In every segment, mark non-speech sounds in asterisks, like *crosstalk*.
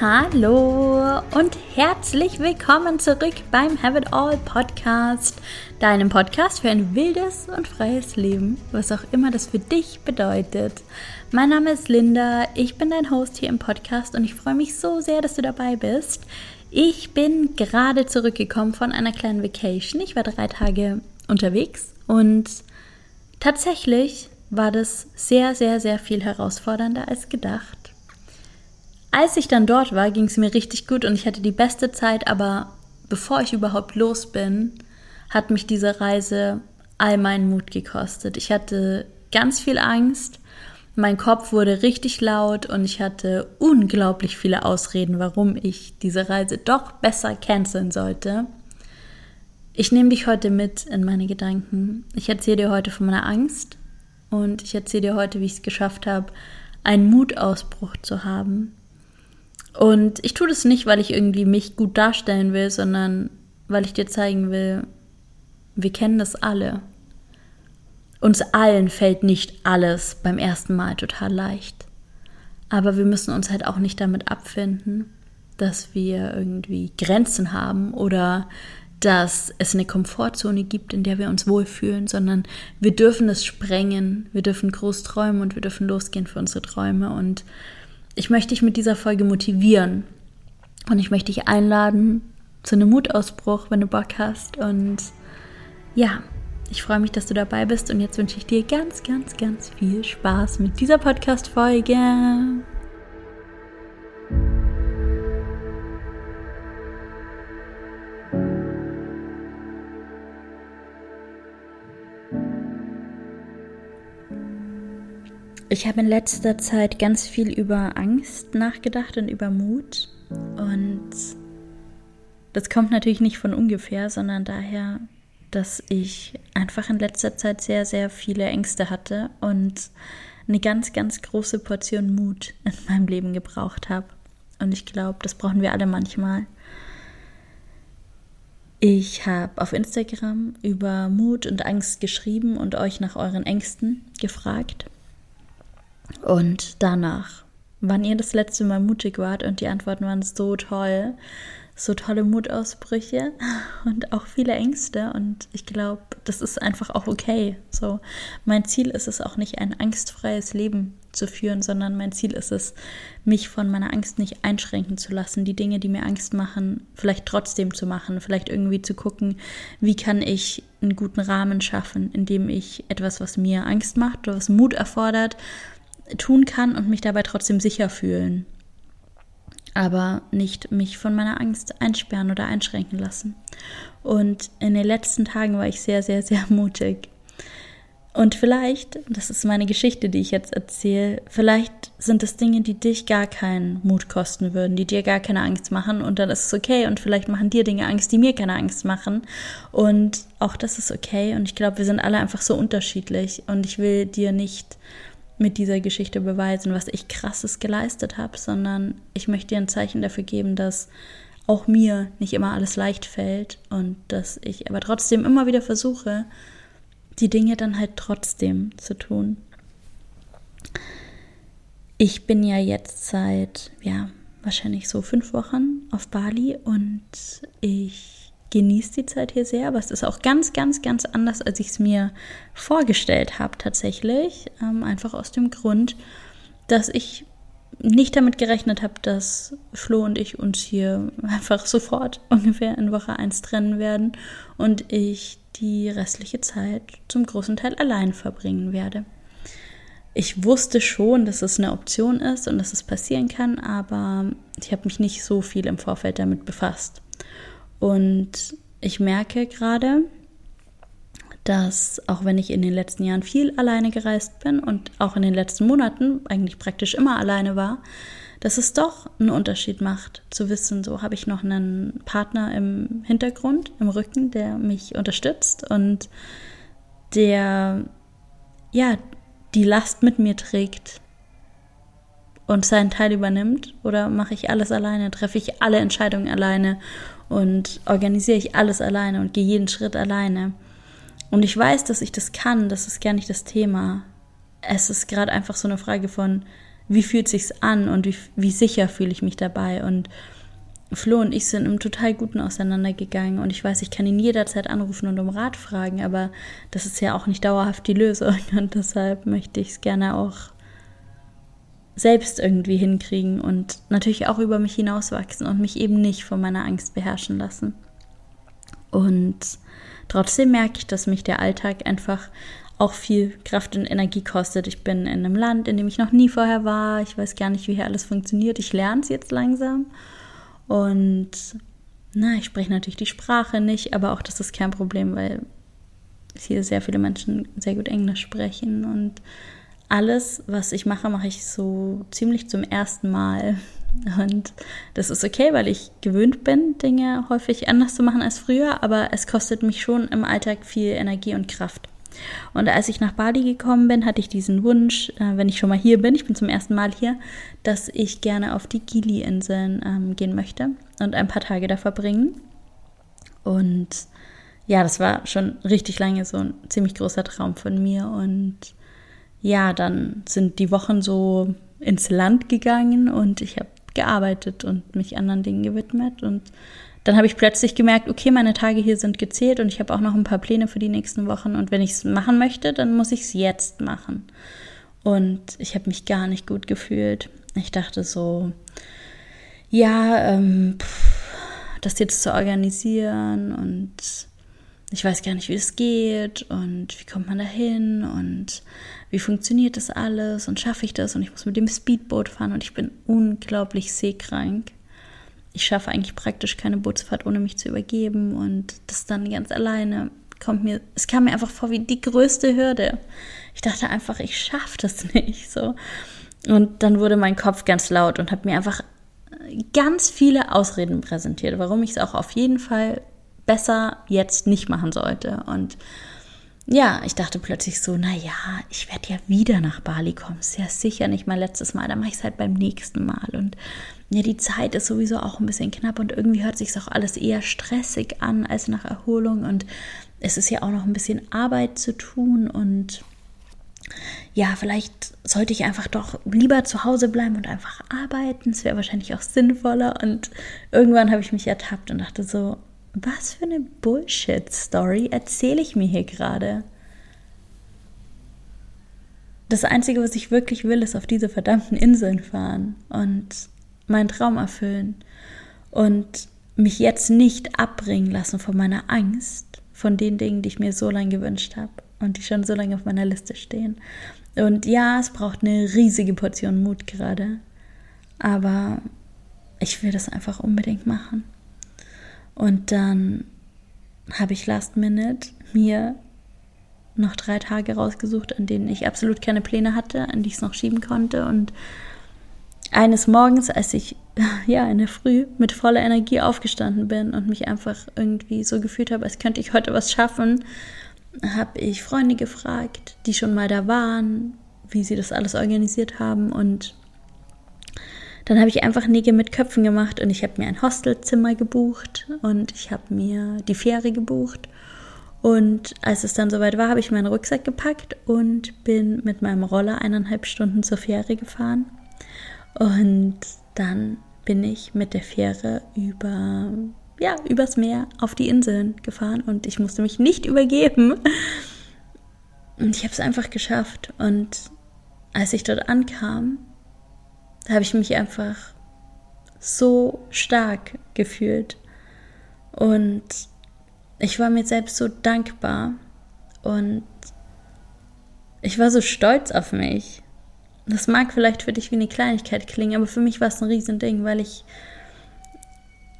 Hallo und herzlich willkommen zurück beim Have It All Podcast, deinem Podcast für ein wildes und freies Leben, was auch immer das für dich bedeutet. Mein Name ist Linda, ich bin dein Host hier im Podcast und ich freue mich so sehr, dass du dabei bist. Ich bin gerade zurückgekommen von einer kleinen Vacation. Ich war drei Tage unterwegs und tatsächlich war das sehr, sehr, sehr viel herausfordernder als gedacht. Als ich dann dort war, ging es mir richtig gut und ich hatte die beste Zeit, aber bevor ich überhaupt los bin, hat mich diese Reise all meinen Mut gekostet. Ich hatte ganz viel Angst, mein Kopf wurde richtig laut und ich hatte unglaublich viele Ausreden, warum ich diese Reise doch besser canceln sollte. Ich nehme dich heute mit in meine Gedanken. Ich erzähle dir heute von meiner Angst und ich erzähle dir heute, wie ich es geschafft habe, einen Mutausbruch zu haben. Und ich tue das nicht, weil ich irgendwie mich gut darstellen will, sondern weil ich dir zeigen will, wir kennen das alle. Uns allen fällt nicht alles beim ersten Mal total leicht. Aber wir müssen uns halt auch nicht damit abfinden, dass wir irgendwie Grenzen haben oder dass es eine Komfortzone gibt, in der wir uns wohlfühlen, sondern wir dürfen es sprengen, wir dürfen groß träumen und wir dürfen losgehen für unsere Träume und ich möchte dich mit dieser Folge motivieren und ich möchte dich einladen zu einem Mutausbruch, wenn du Bock hast. Und ja, ich freue mich, dass du dabei bist und jetzt wünsche ich dir ganz, ganz, ganz viel Spaß mit dieser Podcast-Folge. Ich habe in letzter Zeit ganz viel über Angst nachgedacht und über Mut. Und das kommt natürlich nicht von ungefähr, sondern daher, dass ich einfach in letzter Zeit sehr, sehr viele Ängste hatte und eine ganz, ganz große Portion Mut in meinem Leben gebraucht habe. Und ich glaube, das brauchen wir alle manchmal. Ich habe auf Instagram über Mut und Angst geschrieben und euch nach euren Ängsten gefragt. Und danach, wann ihr das letzte Mal mutig wart und die Antworten waren so toll, so tolle Mutausbrüche *laughs* und auch viele Ängste und ich glaube, das ist einfach auch okay. So, mein Ziel ist es auch nicht ein angstfreies Leben zu führen, sondern mein Ziel ist es, mich von meiner Angst nicht einschränken zu lassen, die Dinge, die mir Angst machen, vielleicht trotzdem zu machen, vielleicht irgendwie zu gucken, wie kann ich einen guten Rahmen schaffen, indem ich etwas, was mir Angst macht oder was Mut erfordert, tun kann und mich dabei trotzdem sicher fühlen. Aber nicht mich von meiner Angst einsperren oder einschränken lassen. Und in den letzten Tagen war ich sehr, sehr, sehr *laughs* mutig. Und vielleicht, das ist meine Geschichte, die ich jetzt erzähle, vielleicht sind es Dinge, die dich gar keinen Mut kosten würden, die dir gar keine Angst machen und dann ist es okay und vielleicht machen dir Dinge Angst, die mir keine Angst machen und auch das ist okay und ich glaube, wir sind alle einfach so unterschiedlich und ich will dir nicht mit dieser Geschichte beweisen, was ich krasses geleistet habe, sondern ich möchte dir ein Zeichen dafür geben, dass auch mir nicht immer alles leicht fällt und dass ich aber trotzdem immer wieder versuche, die Dinge dann halt trotzdem zu tun. Ich bin ja jetzt seit, ja, wahrscheinlich so fünf Wochen auf Bali und ich genieße die Zeit hier sehr, aber es ist auch ganz, ganz, ganz anders, als ich es mir vorgestellt habe tatsächlich. Ähm, einfach aus dem Grund, dass ich nicht damit gerechnet habe, dass Flo und ich uns hier *laughs* einfach sofort ungefähr in Woche 1 trennen werden und ich die restliche Zeit zum großen Teil allein verbringen werde. Ich wusste schon, dass es eine Option ist und dass es passieren kann, aber ich habe mich nicht so viel im Vorfeld damit befasst. Und ich merke gerade, dass auch wenn ich in den letzten Jahren viel alleine gereist bin und auch in den letzten Monaten eigentlich praktisch immer alleine war, dass es doch einen Unterschied macht, zu wissen, so habe ich noch einen Partner im Hintergrund, im Rücken, der mich unterstützt und der ja die Last mit mir trägt und seinen Teil übernimmt. Oder mache ich alles alleine, treffe ich alle Entscheidungen alleine und organisiere ich alles alleine und gehe jeden Schritt alleine. Und ich weiß, dass ich das kann, das ist gar nicht das Thema. Es ist gerade einfach so eine Frage von, wie fühlt sich's an und wie, wie sicher fühle ich mich dabei und Flo und ich sind im total guten auseinandergegangen und ich weiß, ich kann ihn jederzeit anrufen und um Rat fragen, aber das ist ja auch nicht dauerhaft die Lösung *laughs* und deshalb möchte ich es gerne auch selbst irgendwie hinkriegen und natürlich auch über mich hinauswachsen und mich eben nicht von meiner Angst beherrschen lassen. Und trotzdem merke ich, dass mich der Alltag einfach auch viel Kraft und Energie kostet. Ich bin in einem Land, in dem ich noch nie vorher war. Ich weiß gar nicht, wie hier alles funktioniert. Ich lerne es jetzt langsam. Und na, ich spreche natürlich die Sprache nicht, aber auch das ist kein Problem, weil hier sehr viele Menschen sehr gut Englisch sprechen und alles, was ich mache, mache ich so ziemlich zum ersten Mal. Und das ist okay, weil ich gewöhnt bin, Dinge häufig anders zu machen als früher, aber es kostet mich schon im Alltag viel Energie und Kraft. Und als ich nach Bali gekommen bin, hatte ich diesen Wunsch, äh, wenn ich schon mal hier bin, ich bin zum ersten Mal hier, dass ich gerne auf die Gili-Inseln ähm, gehen möchte und ein paar Tage da verbringen. Und ja, das war schon richtig lange so ein ziemlich großer Traum von mir. Und ja, dann sind die Wochen so ins Land gegangen und ich habe gearbeitet und mich anderen Dingen gewidmet und dann habe ich plötzlich gemerkt, okay, meine Tage hier sind gezählt und ich habe auch noch ein paar Pläne für die nächsten Wochen. Und wenn ich es machen möchte, dann muss ich es jetzt machen. Und ich habe mich gar nicht gut gefühlt. Ich dachte so, ja, ähm, das jetzt zu organisieren und ich weiß gar nicht, wie es geht und wie kommt man da hin und wie funktioniert das alles und schaffe ich das und ich muss mit dem Speedboot fahren und ich bin unglaublich seekrank ich schaffe eigentlich praktisch keine Bootsfahrt, ohne mich zu übergeben. Und das dann ganz alleine kommt mir, es kam mir einfach vor wie die größte Hürde. Ich dachte einfach, ich schaffe das *laughs* nicht. So. Und dann wurde mein Kopf ganz laut und hat mir einfach ganz viele Ausreden präsentiert, warum ich es auch auf jeden Fall besser jetzt nicht machen sollte. Und ja, ich dachte plötzlich so, naja, ich werde ja wieder nach Bali kommen. Ist ja sicher nicht mein letztes Mal, dann mache ich es halt beim nächsten Mal. Und ja, die Zeit ist sowieso auch ein bisschen knapp und irgendwie hört sich auch alles eher stressig an als nach Erholung. Und es ist ja auch noch ein bisschen Arbeit zu tun und ja, vielleicht sollte ich einfach doch lieber zu Hause bleiben und einfach arbeiten. Es wäre wahrscheinlich auch sinnvoller. Und irgendwann habe ich mich ertappt und dachte so, was für eine Bullshit-Story erzähle ich mir hier gerade? Das Einzige, was ich wirklich will, ist auf diese verdammten Inseln fahren und meinen Traum erfüllen und mich jetzt nicht abbringen lassen von meiner Angst, von den Dingen, die ich mir so lange gewünscht habe und die schon so lange auf meiner Liste stehen. Und ja, es braucht eine riesige Portion Mut gerade, aber ich will das einfach unbedingt machen. Und dann habe ich Last Minute mir noch drei Tage rausgesucht, an denen ich absolut keine Pläne hatte, an die ich es noch schieben konnte. Und eines Morgens, als ich *laughs* ja in der Früh mit voller Energie aufgestanden bin und mich einfach irgendwie so gefühlt habe, als könnte ich heute was schaffen, habe ich Freunde gefragt, die schon mal da waren, wie sie das alles organisiert haben und dann habe ich einfach Nägel mit Köpfen gemacht und ich habe mir ein Hostelzimmer gebucht und ich habe mir die Fähre gebucht. Und als es dann soweit war, habe ich meinen Rucksack gepackt und bin mit meinem Roller eineinhalb Stunden zur Fähre gefahren. Und dann bin ich mit der Fähre über, ja, übers Meer auf die Inseln gefahren und ich musste mich nicht übergeben. Und ich habe es einfach geschafft. Und als ich dort ankam, habe ich mich einfach so stark gefühlt. Und ich war mir selbst so dankbar. Und ich war so stolz auf mich. Das mag vielleicht für dich wie eine Kleinigkeit klingen, aber für mich war es ein Riesending, weil ich,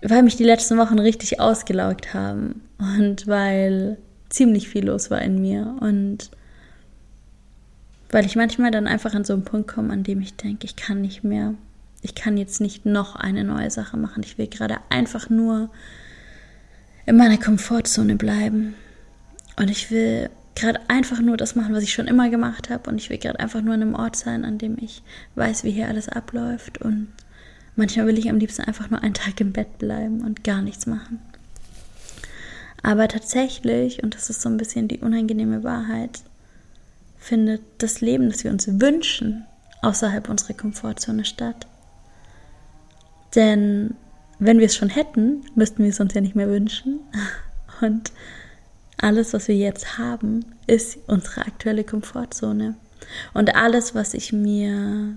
weil mich die letzten Wochen richtig ausgelaugt haben und weil ziemlich viel los war in mir und weil ich manchmal dann einfach an so einen Punkt komme, an dem ich denke, ich kann nicht mehr. Ich kann jetzt nicht noch eine neue Sache machen. Ich will gerade einfach nur in meiner Komfortzone bleiben. Und ich will gerade einfach nur das machen, was ich schon immer gemacht habe. Und ich will gerade einfach nur an einem Ort sein, an dem ich weiß, wie hier alles abläuft. Und manchmal will ich am liebsten einfach nur einen Tag im Bett bleiben und gar nichts machen. Aber tatsächlich, und das ist so ein bisschen die unangenehme Wahrheit, findet das Leben, das wir uns wünschen, außerhalb unserer Komfortzone statt. Denn wenn wir es schon hätten, müssten wir es uns ja nicht mehr wünschen. *laughs* Und alles, was wir jetzt haben, ist unsere aktuelle Komfortzone. Und alles, was ich mir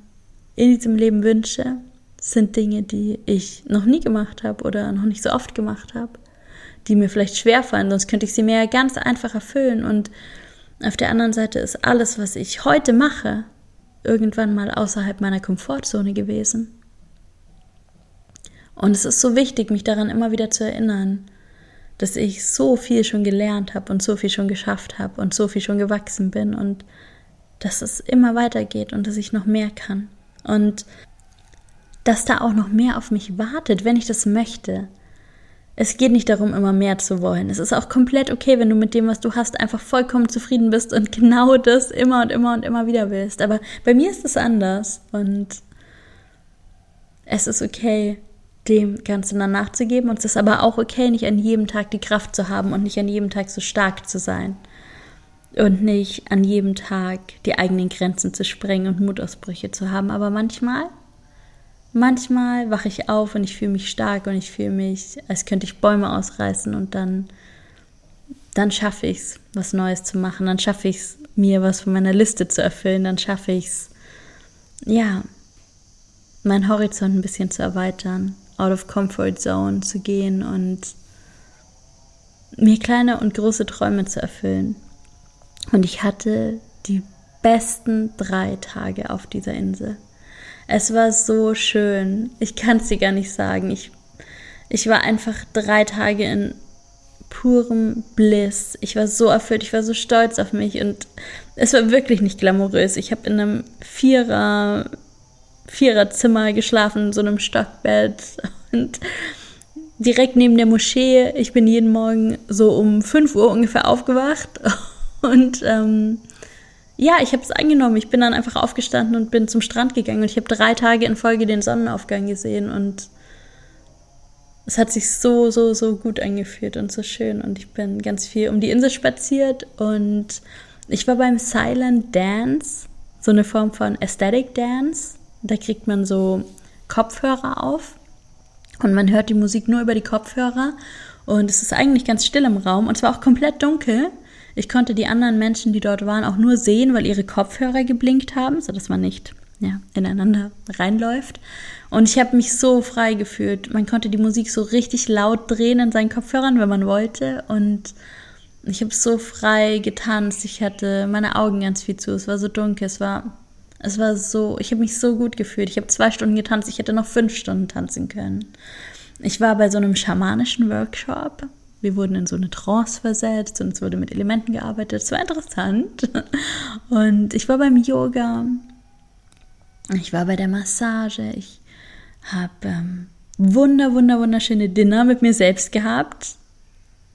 in diesem Leben wünsche, sind Dinge, die ich noch nie gemacht habe oder noch nicht so oft gemacht habe, die mir vielleicht schwer fallen, sonst könnte ich sie mir ganz einfach erfüllen. Und auf der anderen Seite ist alles, was ich heute mache, irgendwann mal außerhalb meiner Komfortzone gewesen. Und es ist so wichtig, mich daran immer wieder zu erinnern, dass ich so viel schon gelernt habe und so viel schon geschafft habe und so viel schon gewachsen bin und dass es immer weitergeht und dass ich noch mehr kann. Und dass da auch noch mehr auf mich wartet, wenn ich das möchte. Es geht nicht darum, immer mehr zu wollen. Es ist auch komplett okay, wenn du mit dem, was du hast, einfach vollkommen zufrieden bist und genau das immer und immer und immer wieder willst. Aber bei mir ist es anders und es ist okay, dem Ganzen dann nachzugeben. Und es ist aber auch okay, nicht an jedem Tag die Kraft zu haben und nicht an jedem Tag so stark zu sein. Und nicht an jedem Tag die eigenen Grenzen zu sprengen und Mutausbrüche zu haben. Aber manchmal manchmal wache ich auf und ich fühle mich stark und ich fühle mich, als könnte ich Bäume ausreißen und dann, dann schaffe ich es, was Neues zu machen. Dann schaffe ich es, mir was von meiner Liste zu erfüllen. Dann schaffe ich es, ja, meinen Horizont ein bisschen zu erweitern, out of comfort zone zu gehen und mir kleine und große Träume zu erfüllen. Und ich hatte die besten drei Tage auf dieser Insel. Es war so schön. Ich kann es dir gar nicht sagen. Ich, ich war einfach drei Tage in purem Bliss. Ich war so erfüllt, ich war so stolz auf mich und es war wirklich nicht glamourös. Ich habe in einem Vierer, Viererzimmer geschlafen, in so einem Stockbett *laughs* und direkt neben der Moschee. Ich bin jeden Morgen so um 5 Uhr ungefähr aufgewacht *laughs* und ähm, ja, ich habe es angenommen. Ich bin dann einfach aufgestanden und bin zum Strand gegangen und ich habe drei Tage in Folge den Sonnenaufgang gesehen und es hat sich so, so, so gut angefühlt und so schön und ich bin ganz viel um die Insel spaziert und ich war beim Silent Dance, so eine Form von Aesthetic Dance. Da kriegt man so Kopfhörer auf und man hört die Musik nur über die Kopfhörer und es ist eigentlich ganz still im Raum und es war auch komplett dunkel ich konnte die anderen Menschen, die dort waren, auch nur sehen, weil ihre Kopfhörer geblinkt haben, sodass man nicht ja, ineinander reinläuft. Und ich habe mich so frei gefühlt. Man konnte die Musik so richtig laut drehen in seinen Kopfhörern, wenn man wollte. Und ich habe so frei getanzt. Ich hatte meine Augen ganz viel zu. Es war so dunkel. Es war, es war so, ich habe mich so gut gefühlt. Ich habe zwei Stunden getanzt. Ich hätte noch fünf Stunden tanzen können. Ich war bei so einem schamanischen Workshop wir wurden in so eine Trance versetzt und es wurde mit Elementen gearbeitet. Es war interessant. *laughs* Und ich war beim Yoga, ich war bei der Massage, ich habe ähm, wunder, wunder, wunderschöne Dinner mit mir selbst gehabt.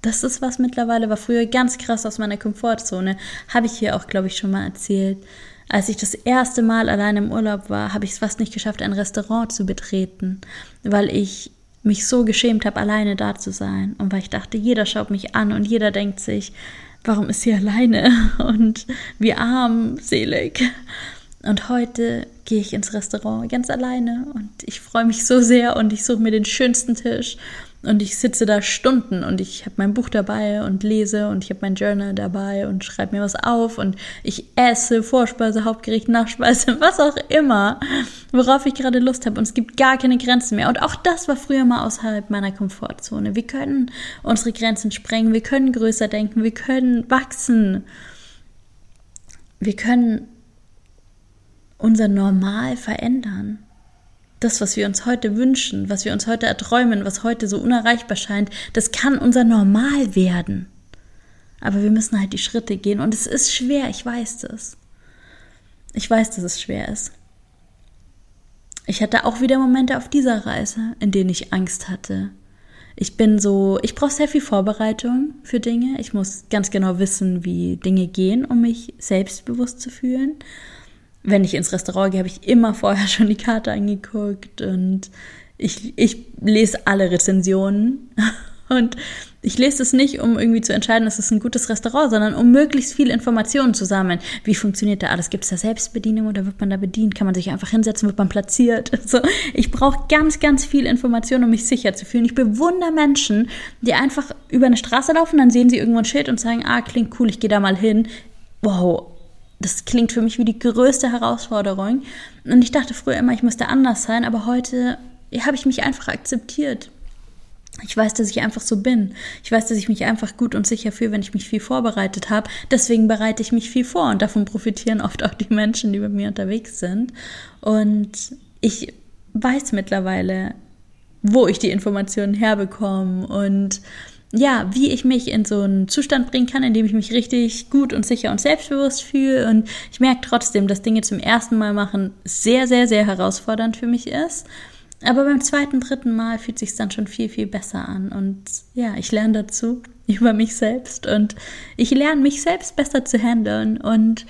Das ist was mittlerweile, war früher ganz krass aus meiner Komfortzone. Habe ich hier auch, glaube ich, schon mal erzählt. Als ich das erste Mal allein im Urlaub war, habe ich es fast nicht geschafft, ein Restaurant zu betreten, weil ich mich so geschämt habe, alleine da zu sein. Und weil ich dachte, jeder schaut mich an und jeder denkt sich, warum ist sie alleine *laughs* und wie armselig. Und heute gehe ich ins Restaurant ganz alleine und ich freue mich so sehr und ich suche mir den schönsten Tisch und ich sitze da Stunden und ich habe mein Buch dabei und lese und ich habe mein Journal dabei und schreibe mir was auf und ich esse Vorspeise, Hauptgericht, Nachspeise, *laughs* was auch immer, worauf ich gerade Lust habe. Und es gibt gar keine Grenzen mehr. Und auch das war früher mal außerhalb meiner Komfortzone. Wir können unsere Grenzen sprengen, wir können größer denken, wir können wachsen. Wir können unser Normal verändern das, was wir uns heute wünschen, was wir uns heute erträumen, was heute so unerreichbar scheint, das kann unser Normal werden. Aber wir müssen halt die Schritte gehen und es ist schwer, ich weiß das. Ich weiß, dass es schwer ist. Ich hatte auch wieder Momente auf dieser Reise, in denen ich Angst hatte. Ich bin so, ich brauche sehr viel Vorbereitung für Dinge. Ich muss ganz genau wissen, wie Dinge gehen, um mich selbstbewusst zu fühlen wenn ich ins Restaurant gehe, habe ich immer vorher *laughs* schon die Karte angeguckt und ich, ich lese alle Rezensionen *laughs* Und ich lese es nicht, um irgendwie zu entscheiden, es ist ein gutes Restaurant, sondern um möglichst viel Informationen zu sammeln. Wie funktioniert da alles? Gibt es da Selbstbedienung oder wird man da bedient? Kann man sich einfach hinsetzen, wird man platziert? *laughs* Also ich brauche ganz, ganz viel Information, um mich sicher zu fühlen. Ich bewundere Menschen, die einfach über eine Straße laufen, dann sehen sie irgendwo ein Schild und sagen, ah, klingt cool, ich gehe da mal hin. Wow, das klingt für mich wie die größte Herausforderung. Und ich dachte früher immer, ich müsste anders sein, aber heute habe ich mich einfach akzeptiert. Ich weiß, dass ich einfach so bin. Ich weiß, dass ich mich einfach gut und sicher fühle, wenn ich mich viel vorbereitet habe. Deswegen bereite ich mich viel vor und davon profitieren oft auch die Menschen, die mit mir unterwegs sind. Und ich weiß mittlerweile, wo ich die Informationen herbekomme und ja, wie ich mich in so einen Zustand bringen kann, in dem ich mich richtig gut und sicher und selbstbewusst fühle. Und ich merke trotzdem, dass Dinge zum ersten Mal machen sehr, sehr, sehr herausfordernd für mich ist. Aber beim zweiten, dritten Mal fühlt sich dann schon viel, viel besser an. Und ja, ich lerne dazu *laughs* über mich selbst und ich lerne mich selbst besser zu handeln. Und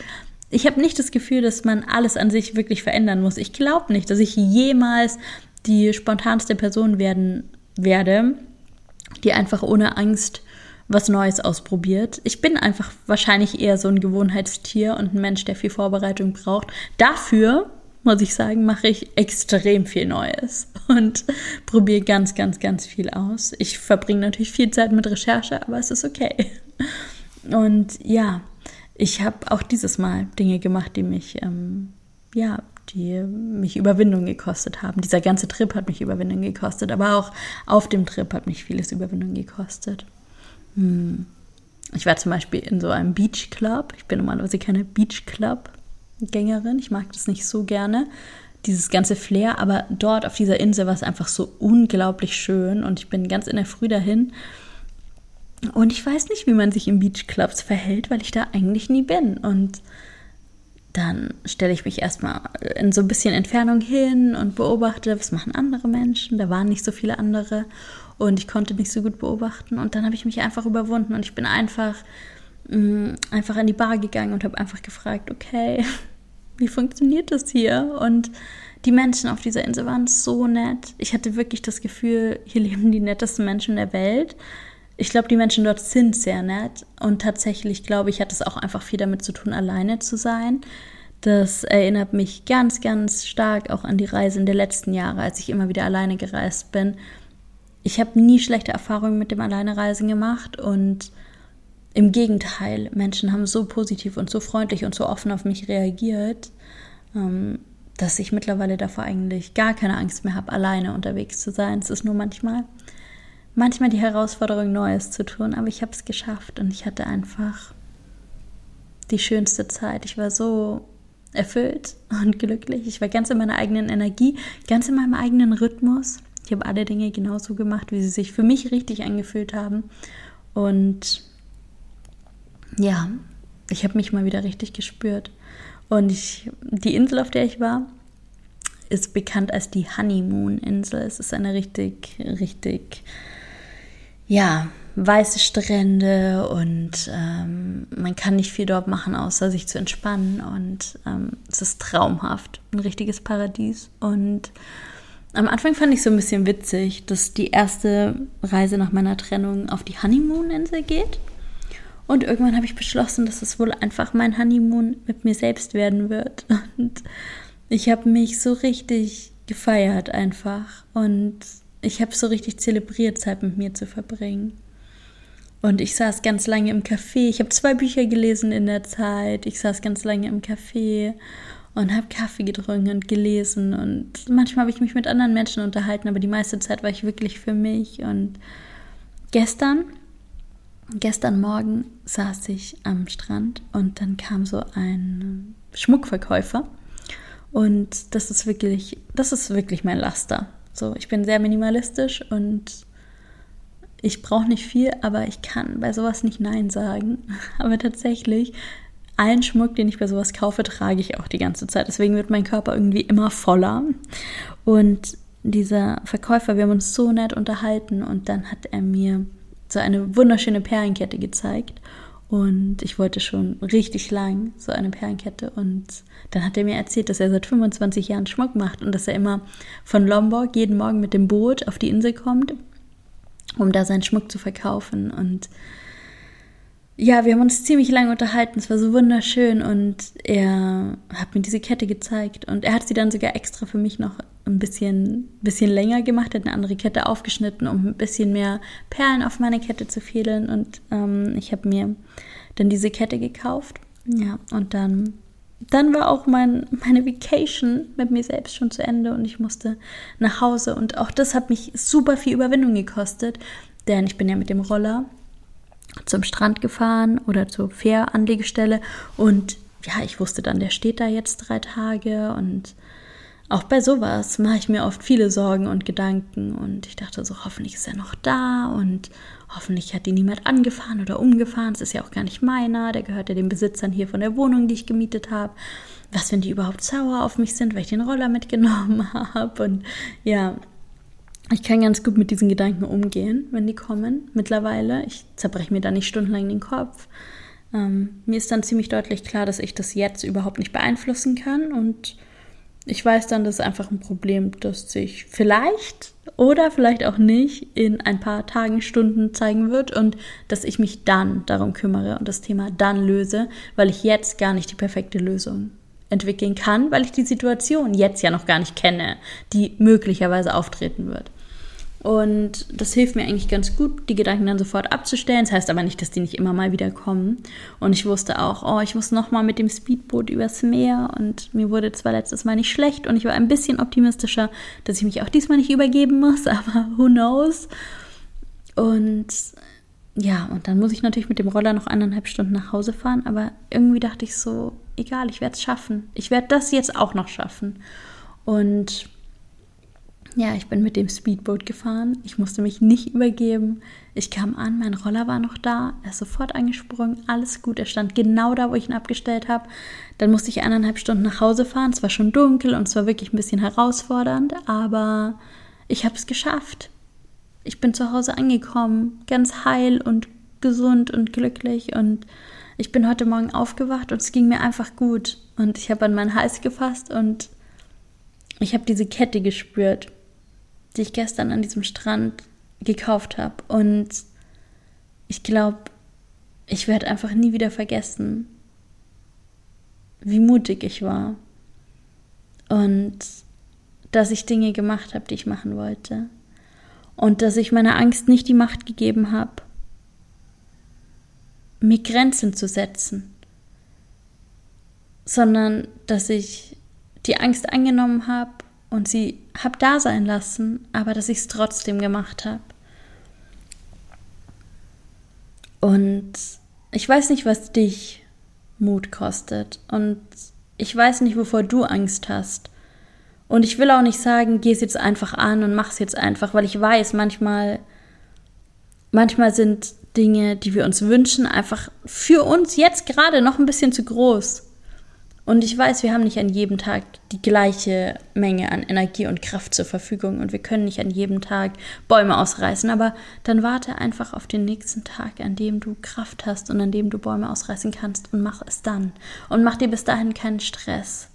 ich habe nicht das Gefühl, dass man alles an sich wirklich verändern muss. Ich glaube nicht, dass ich jemals die spontanste Person werden werde, die einfach ohne Angst was Neues ausprobiert. Ich bin einfach wahrscheinlich eher so ein Gewohnheitstier und ein Mensch, der viel Vorbereitung braucht. Dafür muss ich sagen, mache ich extrem viel Neues und probiere ganz, ganz, ganz viel aus. Ich verbringe natürlich viel Zeit mit Recherche, aber es ist okay. Und ja, ich habe auch dieses Mal Dinge gemacht, die mich, ähm, ja, die mich Überwindung gekostet haben. Dieser ganze Trip hat mich Überwindung gekostet, aber auch auf dem Trip hat mich vieles Überwindung gekostet. Hm. Ich war zum Beispiel in so einem Beach Club. Ich bin normalerweise keine Beach Club Gängerin. Ich mag das nicht so gerne, dieses ganze Flair, aber dort auf dieser Insel war es einfach so unglaublich schön und ich bin ganz in der Früh dahin. Und ich weiß nicht, wie man sich im Beachclubs verhält, weil ich da eigentlich nie bin. Und dann stelle ich mich erstmal in so ein bisschen Entfernung hin und beobachte, was machen andere Menschen. Da waren nicht so viele andere und ich konnte nicht so gut beobachten. Und dann habe ich mich einfach überwunden und ich bin einfach mh, einfach an die Bar gegangen und habe einfach gefragt, okay, *laughs* wie funktioniert das hier? Und die Menschen auf dieser Insel waren so nett. Ich hatte wirklich das Gefühl, hier leben die nettesten Menschen der Welt. Ich glaube, die Menschen dort sind sehr nett. Und tatsächlich, glaube ich, hat es auch einfach viel damit zu tun, alleine zu sein. Das erinnert mich ganz, ganz stark auch an die Reisen der letzten Jahre, als ich immer wieder alleine gereist bin. Ich habe nie schlechte Erfahrungen mit dem Alleinereisen gemacht und im Gegenteil, Menschen haben so positiv und so freundlich und so offen auf mich reagiert, ähm, dass ich mittlerweile davor eigentlich gar keine Angst mehr habe, alleine unterwegs zu sein. Es ist nur manchmal, manchmal die Herausforderung, Neues zu tun, aber ich habe es geschafft und ich hatte einfach die schönste Zeit. Ich war so erfüllt und glücklich. Ich war ganz in meiner eigenen Energie, ganz in meinem eigenen Rhythmus. Ich habe alle Dinge genauso gemacht, wie sie sich für mich richtig angefühlt haben. Und ja, ich habe mich mal wieder richtig gespürt. Und ich, die Insel, auf der ich war, ist bekannt als die Honeymoon-Insel. Es ist eine richtig, richtig, ja, weiße Strände und ähm, man kann nicht viel dort machen, außer sich zu entspannen. Und ähm, es ist traumhaft, ein richtiges Paradies. Und am Anfang fand ich so ein bisschen witzig, dass die erste Reise nach meiner Trennung auf die Honeymoon-Insel geht. Und irgendwann habe ich beschlossen, dass es wohl einfach mein Honeymoon mit mir selbst werden wird. Und ich habe mich so richtig gefeiert einfach. Und ich habe so richtig zelebriert, Zeit mit mir zu verbringen. Und ich saß ganz lange im Café. Ich habe zwei Bücher gelesen in der Zeit. Ich saß ganz lange im Café und habe Kaffee getrunken und gelesen. Und manchmal habe ich mich mit anderen Menschen unterhalten, aber die meiste Zeit war ich wirklich für mich. Und gestern Gestern Morgen saß ich am Strand und dann kam so ein Schmuckverkäufer und das ist wirklich, das ist wirklich mein Laster. So, ich bin sehr minimalistisch und ich brauche nicht viel, aber ich kann bei sowas nicht Nein sagen. *laughs* Aber tatsächlich, allen Schmuck, den ich bei sowas kaufe, trage ich auch die ganze Zeit. Deswegen wird mein Körper irgendwie immer voller. Und dieser Verkäufer, wir haben uns so nett unterhalten und dann hat er mir so eine wunderschöne Perlenkette gezeigt. Und ich wollte schon richtig lang so eine Perlenkette. Und dann hat er mir erzählt, dass er seit 25 Jahren Schmuck macht und dass er immer von Lombok jeden Morgen mit dem Boot auf die Insel kommt um da seinen Schmuck zu verkaufen. Und ja, wir haben uns ziemlich lange unterhalten. Es war so wunderschön und er hat mir diese Kette gezeigt und er hat sie dann sogar extra für mich noch ein bisschen, bisschen länger gemacht, hat eine andere Kette aufgeschnitten, um ein bisschen mehr Perlen auf meine Kette zu fädeln und ähm, ich habe mir dann diese Kette gekauft. Ja, und dann, dann war auch mein, meine Vacation mit mir selbst schon zu Ende und ich musste nach Hause. Und auch das hat mich super viel Überwindung gekostet, denn ich bin ja mit dem Roller zum Strand gefahren oder zur Fähranlegestelle. Und ja, ich wusste dann, der steht da jetzt drei Tage. Und auch bei sowas mache ich mir oft viele Sorgen und Gedanken. Und ich dachte so, hoffentlich ist er noch da. Und hoffentlich hat ihn niemand angefahren oder umgefahren. Es ist ja auch gar nicht meiner, der gehört ja den Besitzern hier von der Wohnung, die ich gemietet habe. Was, wenn die überhaupt sauer auf mich sind, weil ich den Roller mitgenommen *laughs* habe und ja, ich kann ganz gut mit diesen Gedanken umgehen, wenn die kommen. Mittlerweile, ich zerbreche mir da nicht stundenlang den Kopf. Ähm, mir ist dann ziemlich deutlich klar, dass ich das jetzt überhaupt nicht beeinflussen kann und ich weiß dann, das ist einfach ein Problem, das sich vielleicht oder vielleicht auch nicht in ein paar Tagen, Stunden zeigen wird und dass ich mich dann darum kümmere und das Thema dann löse, weil ich jetzt gar nicht die perfekte Lösung entwickeln kann, weil ich die Situation jetzt ja noch gar nicht kenne, die möglicherweise auftreten wird. Und das hilft mir eigentlich ganz gut, die Gedanken dann sofort abzustellen. Das heißt aber nicht, dass die nicht immer mal wieder kommen. Und ich wusste auch, oh, ich muss noch mal mit dem Speedboot übers Meer. Und mir wurde zwar letztes Mal nicht schlecht und ich war ein bisschen optimistischer, dass ich mich auch diesmal nicht übergeben muss, *laughs* aber who knows. Und ja, und dann muss ich natürlich mit dem Roller noch anderthalb Stunden nach Hause fahren. Aber irgendwie dachte ich so, egal, ich werde es schaffen. Ich werde das jetzt auch noch schaffen. Und ja, ich bin mit dem Speedboot gefahren. Ich musste mich nicht übergeben. Ich kam an, mein Roller war noch da. Er ist sofort angesprungen. Alles gut. Er stand genau da, wo ich ihn abgestellt habe. Dann musste ich eineinhalb Stunden nach Hause fahren. Es war schon dunkel und es war wirklich ein bisschen herausfordernd, aber ich habe es geschafft. Ich bin zu Hause angekommen, ganz heil und gesund und glücklich und ich bin heute Morgen aufgewacht und es ging mir einfach gut und ich habe an meinen Hals gefasst und ich habe diese Kette gespürt die ich gestern an diesem Strand gekauft habe. Und ich glaube, ich werde einfach nie wieder vergessen, wie mutig ich war. Und dass ich Dinge gemacht habe, die ich machen wollte. Und dass ich meiner Angst nicht die Macht gegeben habe, mir Grenzen zu setzen, sondern dass ich die Angst angenommen habe und sie habe da sein lassen, aber dass ich es trotzdem gemacht habe. Und ich weiß nicht, was dich Mut kostet und ich weiß nicht, wovor du Angst hast. Und ich will auch nicht sagen, geh es jetzt einfach an und mach es jetzt einfach, weil ich weiß, manchmal, manchmal sind Dinge, die wir uns wünschen, einfach für uns jetzt gerade noch ein bisschen zu groß. Und ich weiß, wir haben nicht an jedem Tag die gleiche Menge an Energie und Kraft zur Verfügung und wir können nicht an jedem Tag Bäume ausreißen, aber dann warte einfach auf den nächsten Tag, an dem du Kraft hast und an dem du Bäume ausreißen kannst und mach es dann. Und mach dir bis dahin keinen Stress.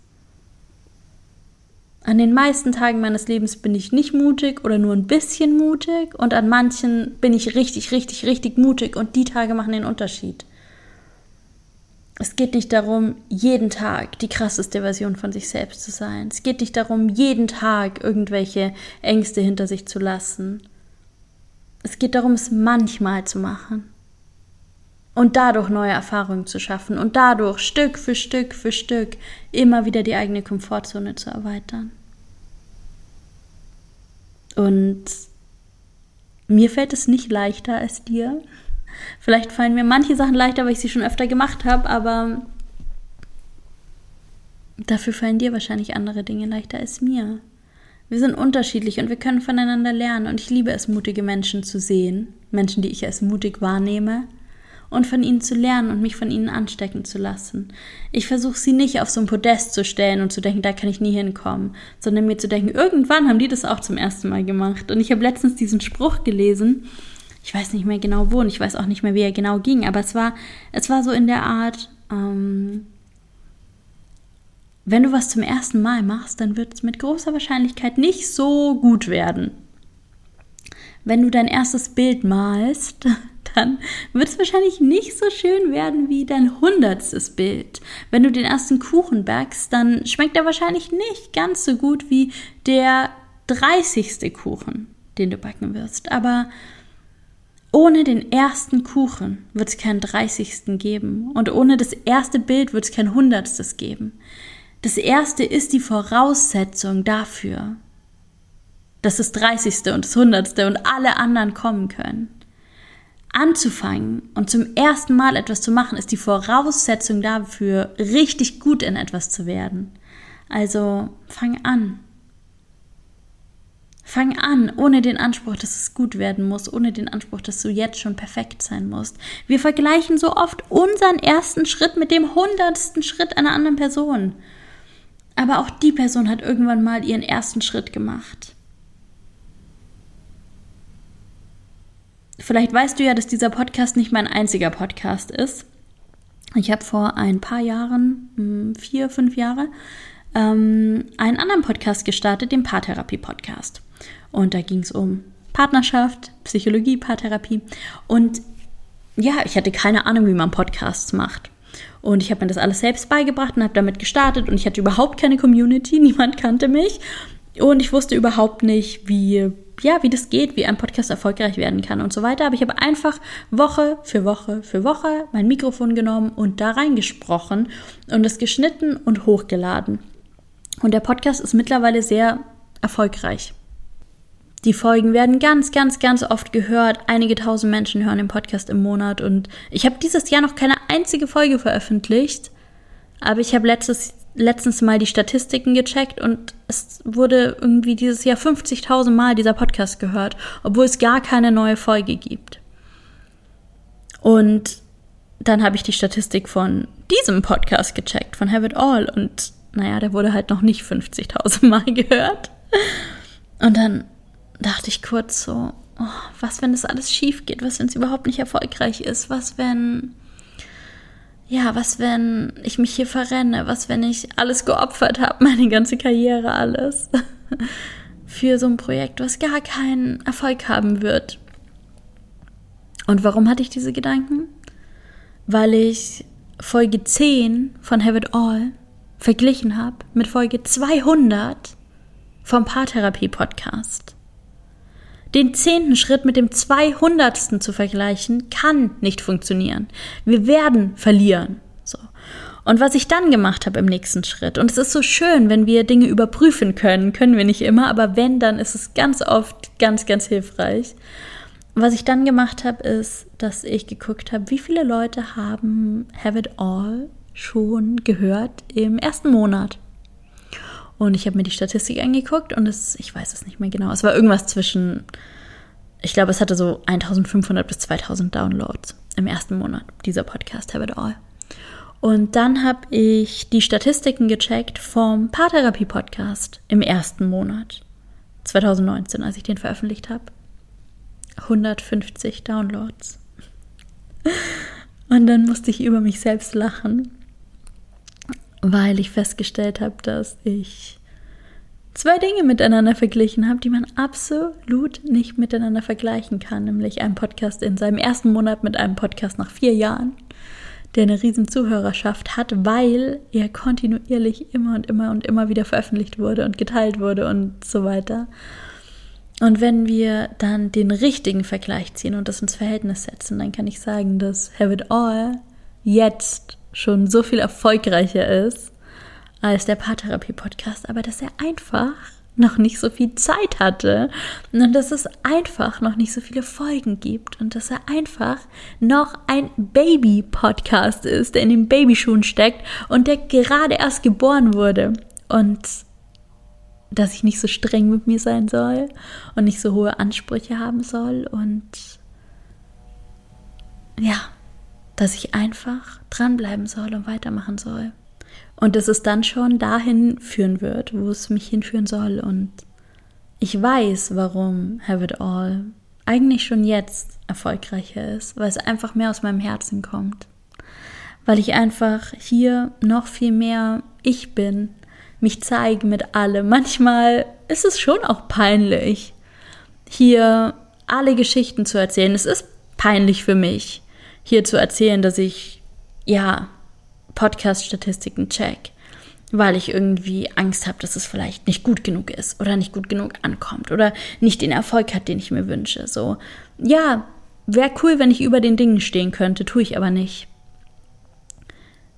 An den meisten Tagen meines Lebens bin ich nicht mutig oder nur ein bisschen mutig und an manchen bin ich richtig, richtig, richtig mutig und die Tage machen den Unterschied. Es geht nicht darum, jeden Tag die krasseste Version von sich selbst zu sein. Es geht nicht darum, jeden Tag irgendwelche Ängste hinter sich zu lassen. Es geht darum, es manchmal zu machen. Und dadurch neue Erfahrungen zu schaffen und dadurch Stück für Stück für Stück immer wieder die eigene Komfortzone zu erweitern. Und mir fällt es nicht leichter als dir. Vielleicht fallen mir manche Sachen leichter, weil ich sie schon öfter gemacht habe, aber dafür fallen dir wahrscheinlich andere Dinge leichter als mir. Wir sind unterschiedlich und wir können voneinander lernen und ich liebe es, mutige Menschen zu sehen, Menschen, die ich als mutig wahrnehme und von ihnen zu lernen und mich von ihnen anstecken zu lassen. Ich versuche sie nicht auf so ein Podest zu stellen und zu denken, da kann ich nie hinkommen, sondern mir zu denken, irgendwann haben die das auch zum ersten Mal gemacht. Und ich habe letztens diesen Spruch gelesen, ich weiß nicht mehr genau wo und ich weiß auch nicht mehr, wie er genau ging, aber es war, es war so in der Art, ähm, wenn du was zum ersten Mal machst, dann wird es mit großer Wahrscheinlichkeit nicht so gut werden. wenn du dein erstes Bild malst, *laughs* dann wird es wahrscheinlich nicht so schön werden wie dein hundertstes Bild. Wenn du den ersten Kuchen backst, dann schmeckt er wahrscheinlich nicht ganz so gut wie der dreißigste Kuchen, den du backen wirst. Aber ohne den ersten Kuchen wird es keinen dreißigsten geben und ohne das erste Bild wird es kein hundertstes geben. Das erste ist die Voraussetzung dafür, dass das dreißigste und das hundertste und alle anderen kommen können anzufangen und zum ersten Mal etwas zu machen, ist die Voraussetzung dafür, richtig gut in etwas zu werden. Also fang an. Fang an, ohne den Anspruch, dass es gut werden muss, ohne den Anspruch, dass du jetzt schon perfekt sein musst. Wir vergleichen so oft unseren ersten Schritt mit dem hundertsten Schritt einer anderen Person. Aber auch die Person hat irgendwann mal ihren ersten Schritt gemacht. Vielleicht weißt du ja, dass dieser Podcast nicht mein einziger Podcast ist. Ich habe vor ein paar Jahren, hm, vier, fünf Jahre, ähm, einen anderen Podcast gestartet, den Paartherapie-Podcast. Und da ging es um Partnerschaft, Psychologie, Paartherapie. Und ja, ich hatte keine Ahnung, wie man Podcasts macht. Und ich habe mir das alles selbst beigebracht und habe damit gestartet. Und ich hatte überhaupt keine Community, *laughs* niemand kannte mich. Und ich wusste überhaupt nicht, wie ja, wie das geht, wie ein Podcast erfolgreich werden kann und so weiter. Aber ich habe einfach Woche für Woche für Woche mein Mikrofon genommen und da reingesprochen und es geschnitten und hochgeladen. Und der Podcast ist mittlerweile sehr erfolgreich. Die Folgen werden ganz, ganz, ganz oft gehört. Einige tausend Menschen hören den Podcast im Monat und ich habe dieses Jahr noch keine einzige Folge veröffentlicht. Aber ich habe letztes letztens mal die Statistiken gecheckt und es wurde irgendwie dieses Jahr 50.000 Mal dieser Podcast gehört, obwohl es gar keine neue Folge gibt. Und dann habe ich die Statistik von diesem Podcast gecheckt, von Have It All. Und naja, der wurde halt noch nicht 50.000 Mal gehört. Und dann dachte ich kurz so, oh, was, wenn das alles schief geht? Was, wenn es überhaupt nicht erfolgreich ist? Was, wenn ja, was wenn ich mich hier verrenne? Was wenn ich alles geopfert habe, *laughs* meine ganze Karriere, alles *laughs* für so ein Projekt, was gar keinen Erfolg haben wird? Und warum hatte ich diese Gedanken? Weil ich Folge 10 von Have It All verglichen habe mit Folge 200 vom Paartherapie Podcast. Den zehnten Schritt mit dem zweihundertsten zu vergleichen, kann nicht funktionieren. Wir werden verlieren. So. Und was ich dann gemacht habe im nächsten Schritt, und es ist so schön, wenn wir Dinge überprüfen können, können wir nicht immer, aber wenn, dann ist es ganz oft ganz, ganz hilfreich. Was ich dann gemacht habe, ist, dass ich geguckt habe, wie viele Leute haben Have It All schon gehört im ersten Monat. Und ich habe mir die Statistik angeguckt und es, ich weiß es nicht mehr genau, es war irgendwas zwischen, ich glaube, es hatte so 1500 bis 2000 Downloads im ersten Monat, dieser Podcast Have It All. Und dann habe ich die Statistiken gecheckt vom Paartherapie-Podcast im ersten Monat, 2019, als ich den veröffentlicht habe. 150 Downloads. *laughs* Und dann musste ich über mich selbst lachen, weil ich festgestellt habe, dass ich zwei Dinge miteinander verglichen habe, die man absolut nicht miteinander vergleichen kann, nämlich einen Podcast in seinem ersten Monat mit einem Podcast nach vier Jahren, der eine riesen Zuhörerschaft hat, weil er kontinuierlich immer und immer und immer wieder veröffentlicht wurde und geteilt wurde und so weiter. Und wenn wir dann den richtigen Vergleich ziehen und das ins Verhältnis setzen, dann kann ich sagen, dass Have It All jetzt schon so viel erfolgreicher ist als der Paartherapie-Podcast, aber dass er einfach noch nicht so viel Zeit hatte und dass es einfach noch nicht so viele Folgen gibt und dass er einfach noch ein Baby-Podcast ist, der in den Babyschuhen steckt und der gerade erst geboren wurde und dass ich nicht so streng mit mir sein soll und nicht so hohe Ansprüche haben soll und ja, dass ich einfach dranbleiben soll und weitermachen soll. Und dass es dann schon dahin führen wird, wo es mich hinführen soll. Und ich weiß, warum Have It All eigentlich schon jetzt erfolgreicher ist, weil es einfach mehr aus meinem Herzen kommt. Weil ich einfach hier noch viel mehr ich bin, mich zeige mit allem. Manchmal ist es schon auch peinlich, hier alle Geschichten zu erzählen. Es ist peinlich für mich, hier zu erzählen, dass ich, ja, Podcast-Statistiken check, weil ich irgendwie Angst habe, dass es vielleicht nicht gut genug ist oder nicht gut genug ankommt oder nicht den Erfolg hat, den ich mir wünsche. So, ja, wäre cool, wenn ich über den Dingen stehen könnte, tue ich aber nicht.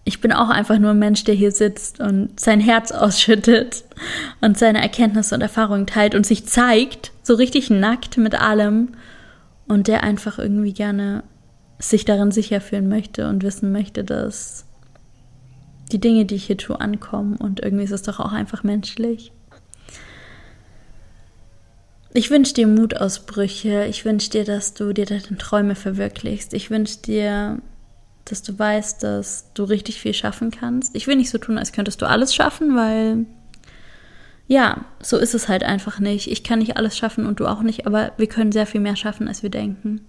Ich bin auch einfach nur ein Mensch, der hier sitzt und sein Herz *laughs* ausschüttet und seine Erkenntnisse und Erfahrungen teilt und sich zeigt, so richtig nackt mit allem und der einfach irgendwie gerne sich darin sicher fühlen möchte und wissen möchte, dass die Dinge, die ich hier tue, ankommen und irgendwie ist es doch auch einfach menschlich. Ich wünsche dir Mutausbrüche. Ich wünsche dir, dass du dir deine Träume verwirklichst. Ich wünsche dir, dass du weißt, dass du richtig viel schaffen kannst. Ich will nicht so tun, als könntest du alles schaffen, weil ja, so ist es halt einfach nicht. Ich kann nicht alles schaffen und du auch nicht, aber wir können sehr viel mehr schaffen, als wir denken.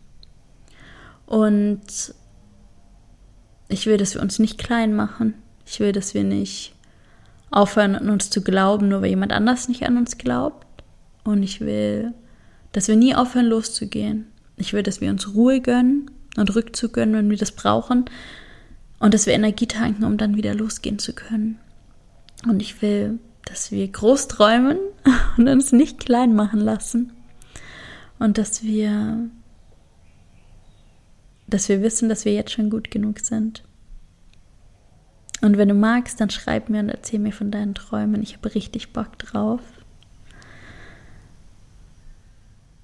Und ich will, dass wir uns nicht klein machen. Ich will, dass wir nicht aufhören, an uns zu glauben, nur weil jemand anders nicht an uns glaubt. Und ich will, dass wir nie aufhören, loszugehen. Ich will, dass wir uns Ruhe gönnen und Rückzug gönnen, wenn wir das brauchen. Und dass wir Energie tanken, um dann wieder losgehen zu können. Und ich will, dass wir groß träumen *laughs* und uns nicht klein machen lassen. Und dass wir, dass wir wissen, dass wir jetzt schon gut genug sind. Und wenn du magst, dann schreib mir und erzähl mir von deinen Träumen. Ich habe richtig Bock drauf.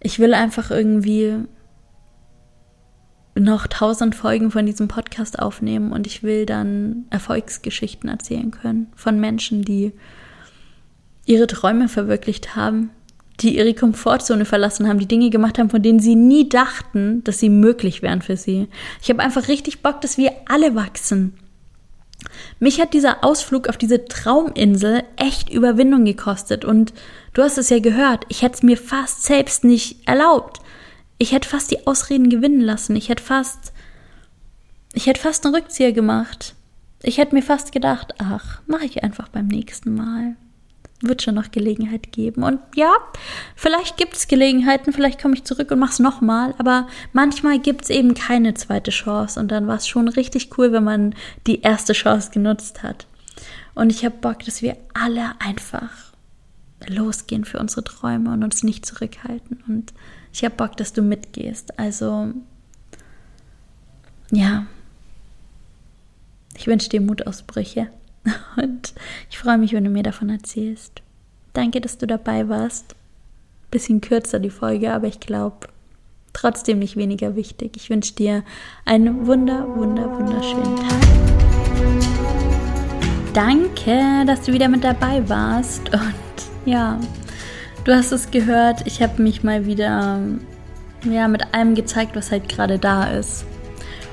Ich will einfach irgendwie noch tausend Folgen von diesem Podcast aufnehmen und ich will dann Erfolgsgeschichten erzählen können von Menschen, die ihre Träume verwirklicht haben, die ihre Komfortzone verlassen haben, die Dinge gemacht haben, von denen sie nie dachten, dass sie möglich wären für sie. Ich habe einfach richtig Bock, dass wir alle wachsen. Mich hat dieser Ausflug auf diese Trauminsel echt Überwindung gekostet und du hast es ja gehört, ich hätte es mir fast selbst nicht erlaubt. Ich hätte fast die Ausreden gewinnen lassen. Ich hätte fast ich hätte fast einen Rückzieher gemacht. Ich hätte mir fast gedacht, ach, mache ich einfach beim nächsten Mal wird schon noch Gelegenheit geben. Und ja, vielleicht gibt es Gelegenheiten, vielleicht komme ich zurück und mache es nochmal, aber manchmal gibt es eben keine zweite Chance und dann war es schon richtig cool, wenn man die erste Chance genutzt hat. Und ich habe Bock, dass wir alle einfach losgehen für unsere Träume und uns nicht zurückhalten. Und ich habe Bock, dass du mitgehst. Also, ja, ich wünsche dir Mutausbrüche. *laughs* Und ich freue mich, wenn du mir davon erzählst. Danke, dass du dabei warst. Bisschen kürzer die Folge, aber ich glaube trotzdem nicht weniger wichtig. Ich wünsche dir einen wunder, wunder, wunderschönen Tag. Danke, dass du wieder mit dabei warst. Und ja, du hast es gehört. Ich habe mich mal wieder ja, mit allem gezeigt, was halt gerade da ist.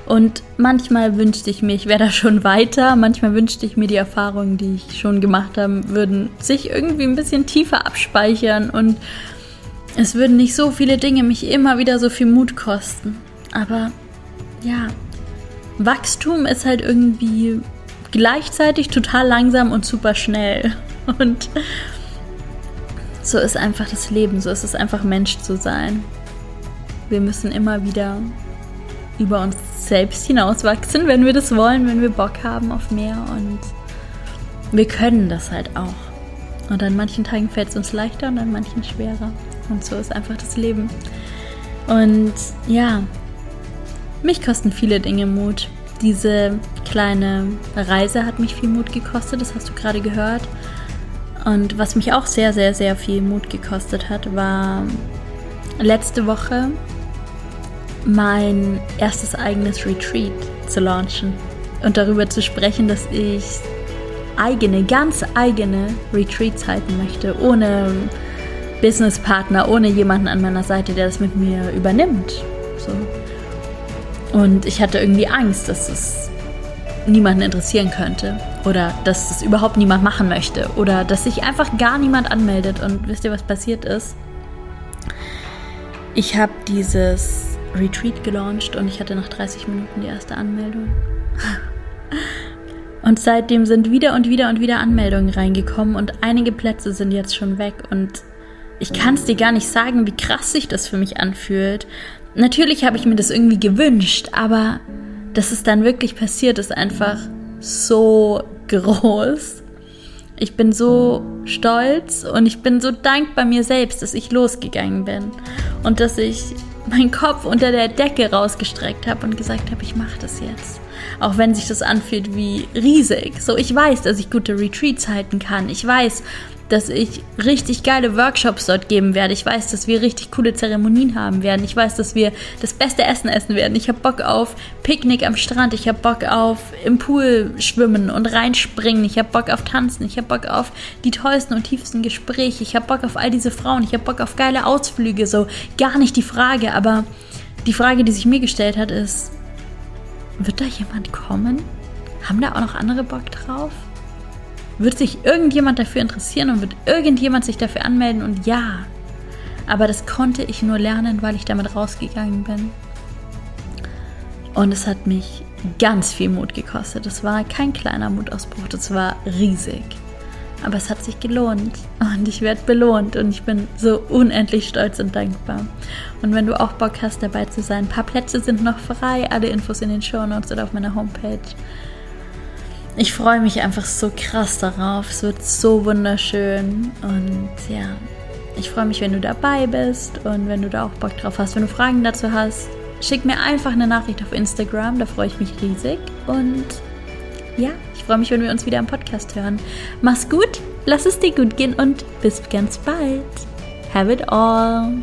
Und manchmal wünschte ich mir, ich wäre da schon weiter. Manchmal wünschte ich mir, die Erfahrungen, die ich schon gemacht habe, würden sich irgendwie ein bisschen tiefer abspeichern und es würden nicht so viele Dinge mich immer wieder so viel Mut kosten. Aber ja, Wachstum ist halt irgendwie gleichzeitig total langsam und super schnell. *laughs* Und so ist einfach das Leben, so ist es einfach Mensch zu sein. Wir müssen immer wieder über uns selbst hinauswachsen, wenn wir das wollen, wenn wir Bock haben auf mehr und wir können das halt auch. Und an manchen Tagen fällt es uns leichter und an manchen schwerer. Und so ist einfach das Leben. Und ja, mich kosten viele Dinge Mut. Diese kleine Reise hat mich viel Mut gekostet, das hast du gerade gehört. Und was mich auch sehr, sehr, sehr viel Mut gekostet hat, war letzte Woche mein erstes eigenes Retreat zu launchen und darüber zu sprechen, dass ich eigene, ganz eigene Retreats halten möchte, ohne Businesspartner, ohne jemanden an meiner Seite, der das mit mir übernimmt. So. Und ich hatte irgendwie Angst, dass es niemanden interessieren könnte oder dass es überhaupt niemand machen möchte oder dass sich einfach gar niemand anmeldet. Und wisst ihr, was passiert ist? Ich habe dieses Retreat gelauncht und ich hatte nach 30 Minuten die erste Anmeldung. Und seitdem sind wieder und wieder und wieder Anmeldungen reingekommen und einige Plätze sind jetzt schon weg und ich kann es dir gar nicht sagen, wie krass sich das für mich anfühlt. Natürlich habe ich mir das irgendwie gewünscht, aber dass es dann wirklich passiert, ist einfach so groß. Ich bin so stolz und ich bin so dankbar mir selbst, dass ich losgegangen bin und dass ich meinen Kopf unter der Decke rausgestreckt habe und gesagt habe, ich mache das jetzt. Auch wenn sich das anfühlt wie riesig. So, ich weiß, dass ich gute Retreats halten kann. Ich weiß, dass ich richtig geile Workshops dort geben werde. Ich weiß, dass wir richtig coole Zeremonien haben werden. Ich weiß, dass wir das beste Essen essen werden. Ich habe Bock auf Picknick am Strand. Ich habe Bock auf im Pool schwimmen und reinspringen. Ich habe Bock auf tanzen. Ich habe Bock auf die tollsten und tiefsten Gespräche. Ich habe Bock auf all diese Frauen. Ich habe Bock auf geile Ausflüge. So gar nicht die Frage, aber die Frage, die sich mir gestellt hat, ist, wird da jemand kommen? Haben da auch noch andere Bock drauf? Wird sich irgendjemand dafür interessieren und wird irgendjemand sich dafür anmelden? Und ja, aber das konnte ich nur lernen, weil ich damit rausgegangen bin. Und es hat mich ganz viel Mut gekostet. Es war kein kleiner Mutausbruch, das war riesig. Aber es hat sich gelohnt und ich werde belohnt und ich bin so unendlich stolz und dankbar. Und wenn du auch Bock hast, dabei zu sein, ein paar Plätze sind noch frei, alle Infos in den Show Notes oder auf meiner Homepage ich freue mich einfach so krass darauf. Es wird so wunderschön. Und ja, ich freue mich, wenn du dabei bist und wenn du da auch Bock drauf hast. Wenn du Fragen dazu hast, schick mir einfach eine Nachricht auf Instagram. Da freue ich mich riesig. Und ja, ich freue mich, wenn wir uns wieder im Podcast hören. Mach's gut, lass es dir gut gehen und bis ganz bald. Have it all.